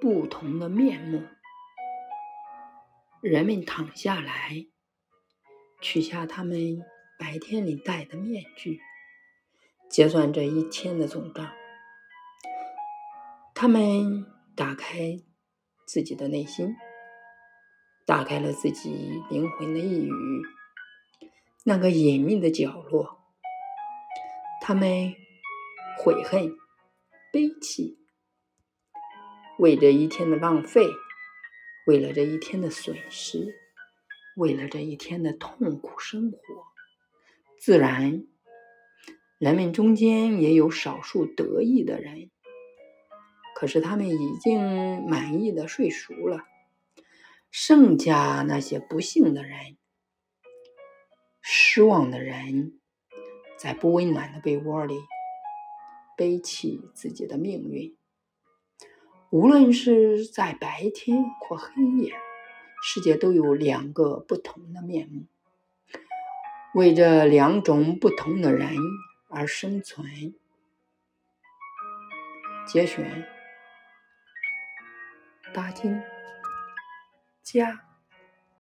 不同的面目。人们躺下来，取下他们白天里戴的面具，结算这一天的总账。他们打开自己的内心，打开了自己灵魂的一隅，那个隐秘的角落。他们悔恨、悲戚，为这一天的浪费，为了这一天的损失，为了这一天的痛苦生活。自然，人们中间也有少数得意的人。可是他们已经满意的睡熟了，剩下那些不幸的人、失望的人，在不温暖的被窝里背弃自己的命运。无论是在白天或黑夜，世界都有两个不同的面目，为这两种不同的人而生存。节选。巴金家。